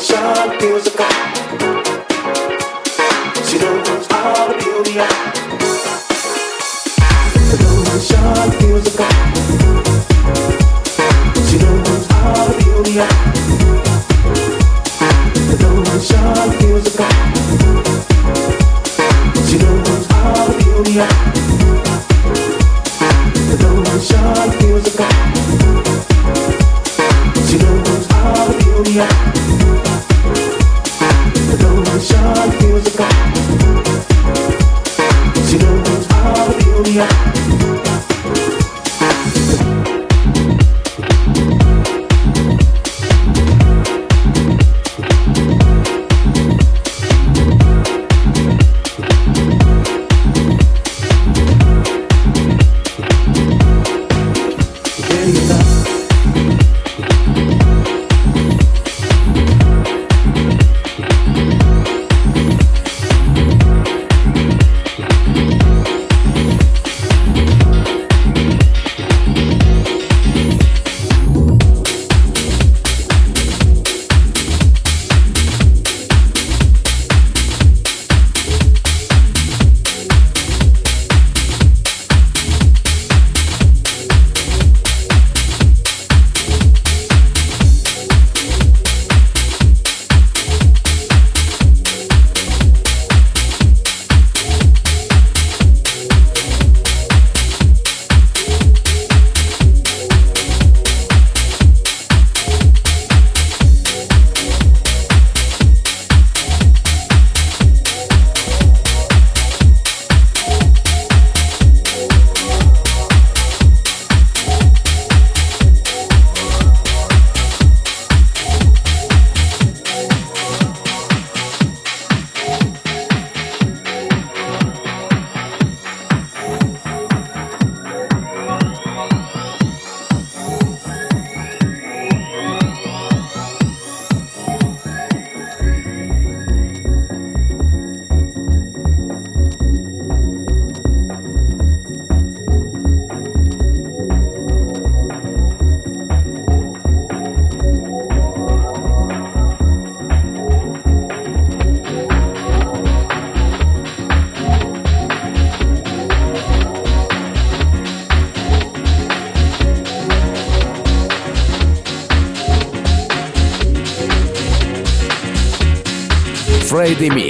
sunshine feels the fire. Ready Mix.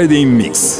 Friday Mix.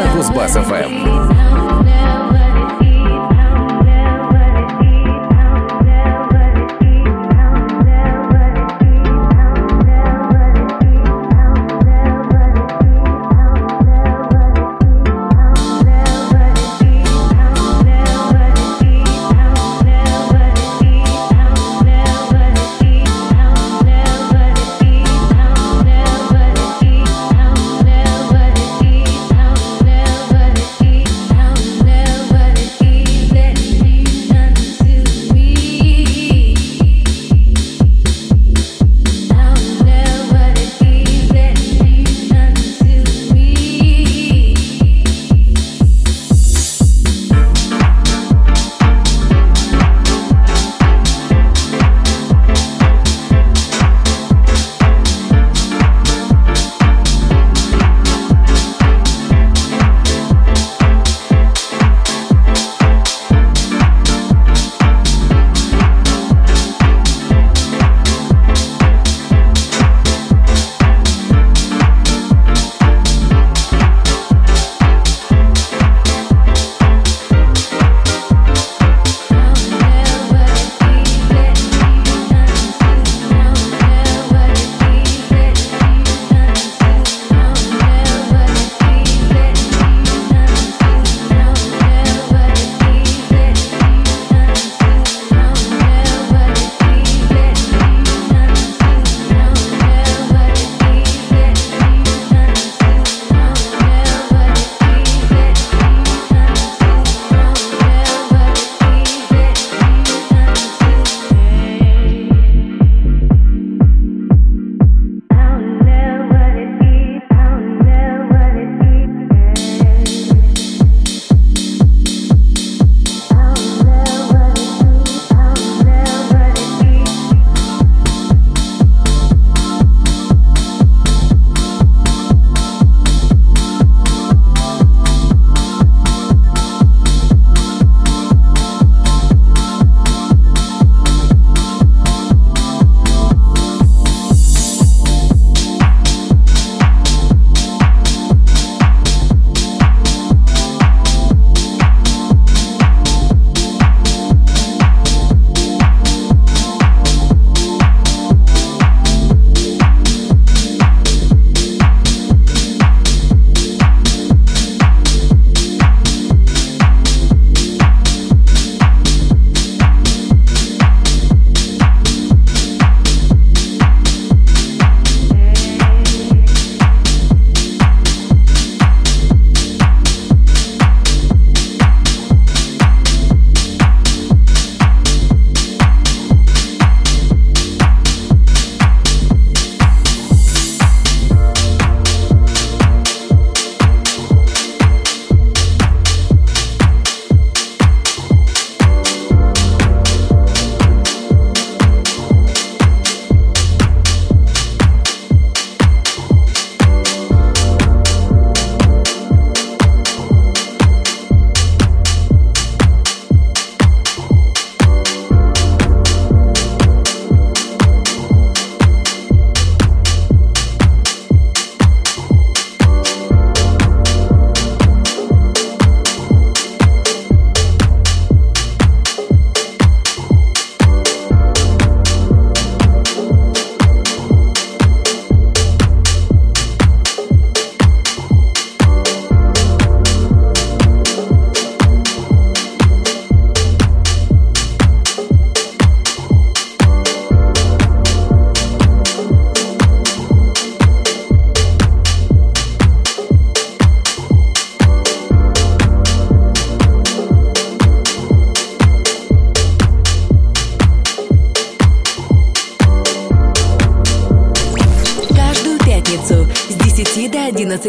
На Кузбасс-ФМ.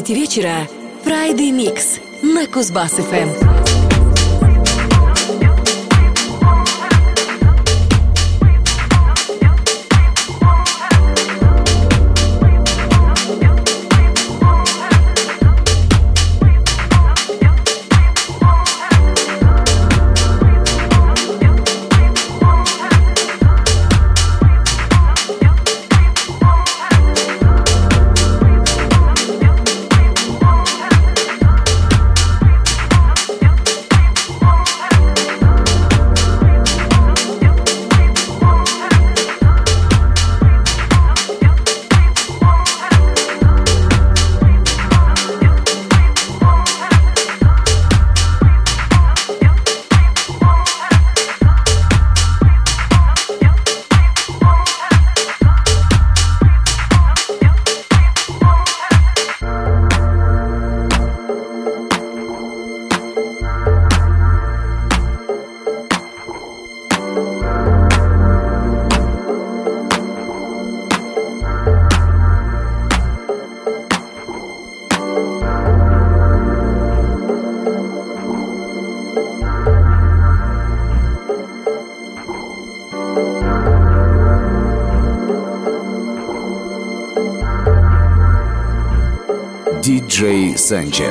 Вечера Friday Mix на Кузбасс-ФМ. Sanchez.